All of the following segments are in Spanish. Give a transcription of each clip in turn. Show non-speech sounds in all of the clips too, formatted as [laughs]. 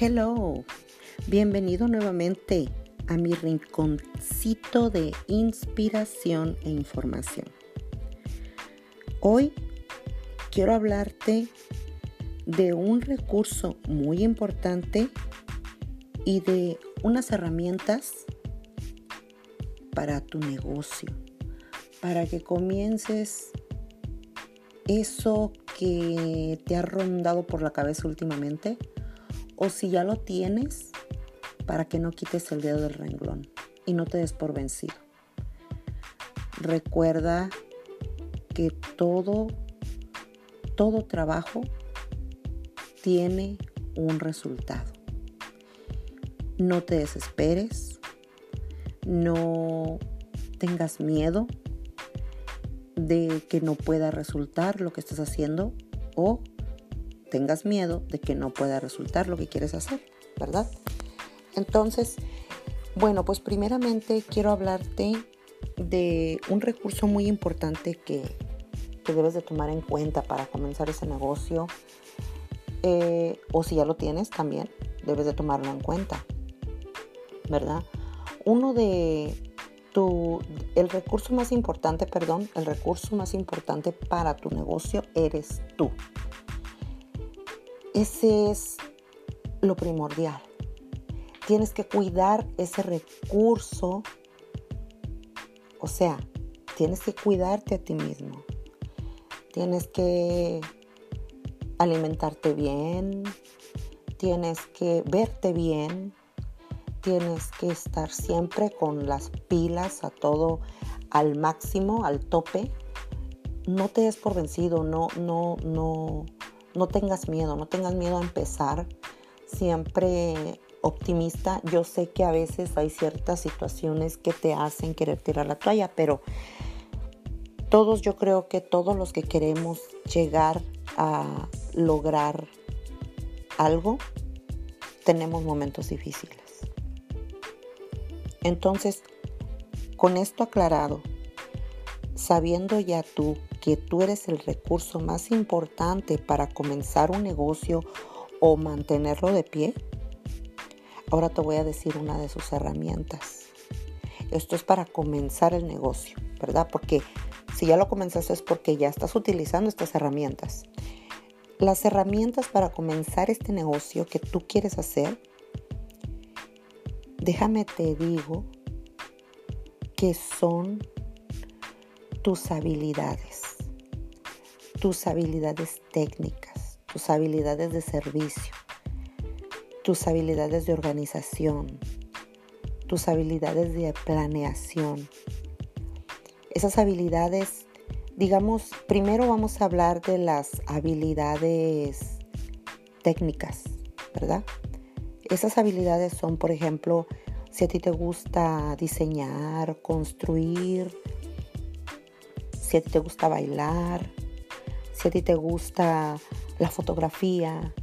Hello, bienvenido nuevamente a mi rinconcito de inspiración e información. Hoy quiero hablarte de un recurso muy importante y de unas herramientas para tu negocio, para que comiences eso que te ha rondado por la cabeza últimamente o si ya lo tienes, para que no quites el dedo del renglón y no te des por vencido. Recuerda que todo, todo trabajo tiene un resultado. No te desesperes, no tengas miedo de que no pueda resultar lo que estás haciendo o tengas miedo de que no pueda resultar lo que quieres hacer, ¿verdad? Entonces, bueno, pues primeramente quiero hablarte de un recurso muy importante que, debes de tomar en cuenta para comenzar ese negocio. Eh, o si ya lo tienes también, debes de tomarlo en cuenta, ¿verdad? Uno de tu, el recurso más importante, perdón, el recurso más importante para tu negocio eres tú. Ese es lo primordial. Tienes que cuidar ese recurso. O sea, tienes que cuidarte a ti mismo. Tienes que alimentarte bien. Tienes que verte bien. Tienes que estar siempre con las pilas a todo al máximo, al tope. No te des por vencido, no, no, no, no tengas miedo, no tengas miedo a empezar. Siempre optimista. Yo sé que a veces hay ciertas situaciones que te hacen querer tirar la toalla, pero todos, yo creo que todos los que queremos llegar a lograr algo, tenemos momentos difíciles. Entonces, con esto aclarado, sabiendo ya tú que tú eres el recurso más importante para comenzar un negocio o mantenerlo de pie, ahora te voy a decir una de sus herramientas. Esto es para comenzar el negocio, ¿verdad? Porque si ya lo comenzaste es porque ya estás utilizando estas herramientas. Las herramientas para comenzar este negocio que tú quieres hacer, déjame te digo que son tus habilidades tus habilidades técnicas, tus habilidades de servicio, tus habilidades de organización, tus habilidades de planeación. Esas habilidades, digamos, primero vamos a hablar de las habilidades técnicas, ¿verdad? Esas habilidades son, por ejemplo, si a ti te gusta diseñar, construir, si a ti te gusta bailar, si a ti te gusta la fotografía,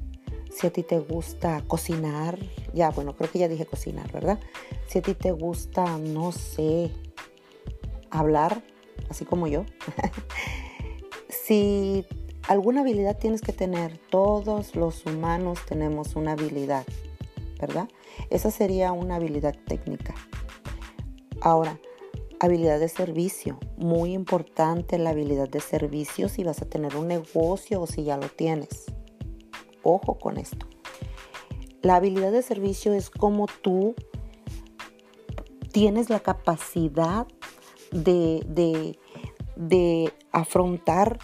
si a ti te gusta cocinar, ya bueno, creo que ya dije cocinar, ¿verdad? Si a ti te gusta, no sé, hablar, así como yo. [laughs] si alguna habilidad tienes que tener, todos los humanos tenemos una habilidad, ¿verdad? Esa sería una habilidad técnica. Ahora, Habilidad de servicio, muy importante la habilidad de servicio si vas a tener un negocio o si ya lo tienes. Ojo con esto. La habilidad de servicio es como tú tienes la capacidad de, de, de afrontar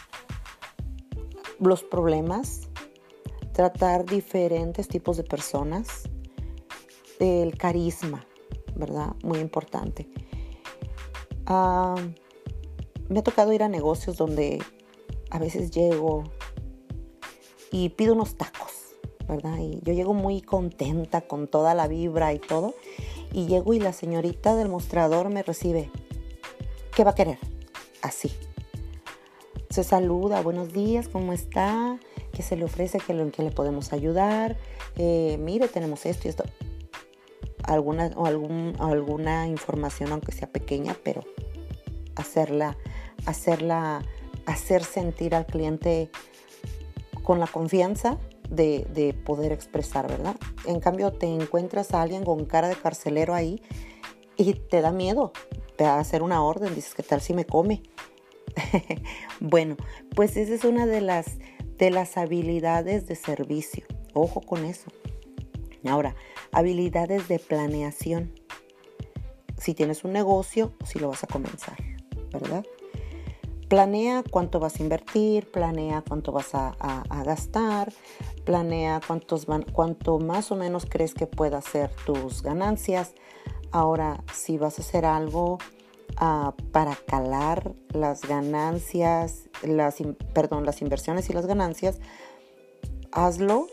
los problemas, tratar diferentes tipos de personas, el carisma, ¿verdad? Muy importante. Ah, me ha tocado ir a negocios donde a veces llego y pido unos tacos, ¿verdad? Y yo llego muy contenta con toda la vibra y todo. Y llego y la señorita del mostrador me recibe. ¿Qué va a querer? Así. Se saluda, buenos días, ¿cómo está? ¿Qué se le ofrece? ¿Qué, le podemos ayudar? Eh, mire, tenemos esto y esto alguna, o algún, alguna información, aunque sea pequeña, pero hacerla, hacerla, hacer sentir al cliente con la confianza de, de, poder expresar, ¿verdad? En cambio, te encuentras a alguien con cara de carcelero ahí y te da miedo, te va a hacer una orden, dices, ¿qué tal si me come? [laughs] bueno, pues esa es una de las, de las habilidades de servicio. Ojo con eso. Ahora, habilidades de planeación. Si tienes un negocio si lo vas a comenzar, ¿verdad? Planea cuánto vas a invertir, planea cuánto vas a, gastar, planea cuántos van, cuánto más o menos crees que pueda ser tus ganancias. Ahora, si vas a hacer algo ah, para calar las ganancias, las, perdón, las inversiones y las ganancias, hazlo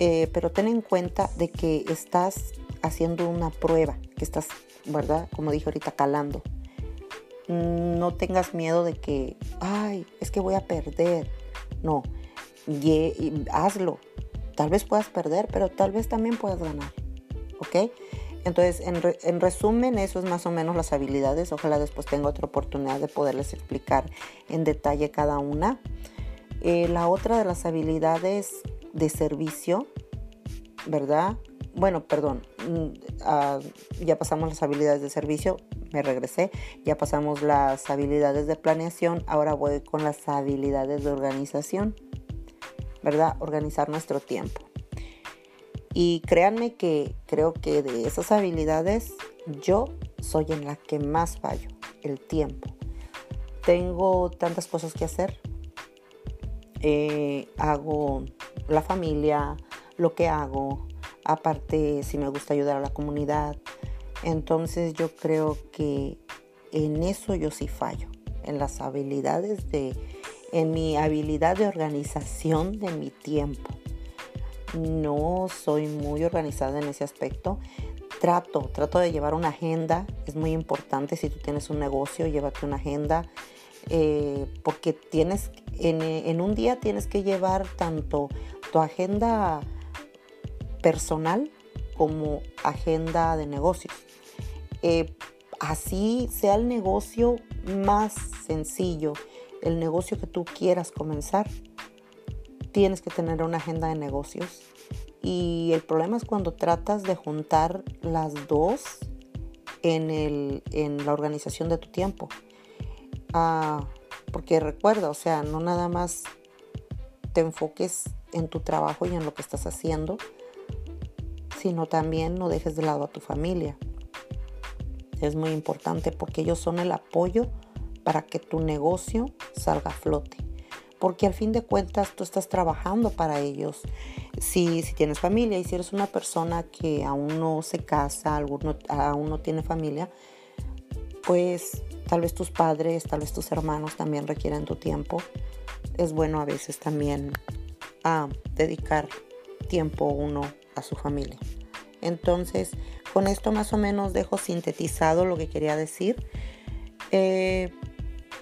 eh, pero ten en cuenta de que estás haciendo una prueba, que estás, ¿verdad? Como dije ahorita, calando. No tengas miedo de que, ay, es que voy a perder. No, hazlo. Tal vez puedas perder, pero tal vez también puedas ganar. ¿Ok? Entonces, en, resumen, eso es más o menos las habilidades. Ojalá después tenga otra oportunidad de poderles explicar en detalle cada una. Eh, la otra de las habilidades de servicio, ¿verdad? Bueno, perdón, mm, ah, ya pasamos las habilidades de servicio, me regresé, ya pasamos las habilidades de planeación, ahora voy con las habilidades de organización, ¿verdad? Organizar nuestro tiempo. Y créanme que creo que de esas habilidades yo soy en la que más fallo, el tiempo. Tengo tantas cosas que hacer. Eh, hago la familia, lo que hago, aparte si me gusta ayudar a la comunidad. Entonces yo creo que en eso yo sí fallo, en las habilidades de, en mi habilidad de organización de mi tiempo. No soy muy organizada en ese aspecto. Trato, trato de llevar una agenda. Es muy importante si tú tienes un negocio, llévate una agenda. Eh, porque tienes, en, en un día tienes que llevar tanto tu agenda personal como agenda de negocios. Eh, así sea el negocio más sencillo, el negocio que tú quieras comenzar, tienes que tener una agenda de negocios. Y el problema es cuando tratas de juntar las dos en, el, en la organización de tu tiempo. Ah, porque recuerda, o sea, no nada más te enfoques en tu trabajo y en lo que estás haciendo, sino también no dejes de lado a tu familia. Es muy importante porque ellos son el apoyo para que tu negocio salga a flote. Porque al fin de cuentas tú estás trabajando para ellos. Si, si tienes familia y si eres una persona que aún no se casa, aún no tiene familia, pues tal vez tus padres, tal vez tus hermanos también requieren tu tiempo. Es bueno a veces también a dedicar tiempo uno a su familia. Entonces, con esto más o menos dejo sintetizado lo que quería decir. Eh,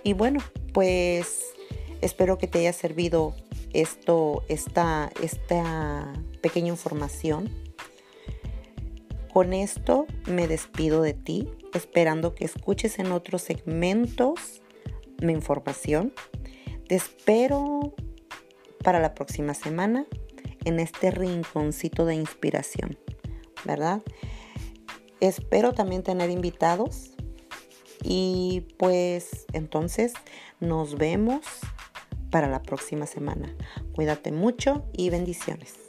y bueno, pues espero que te haya servido esto, esta, esta pequeña información. Con esto me despido de ti, esperando que escuches en otros segmentos mi información. Te espero para la próxima semana en este rinconcito de inspiración, ¿verdad? Espero también tener invitados y pues entonces nos vemos para la próxima semana. Cuídate mucho y bendiciones.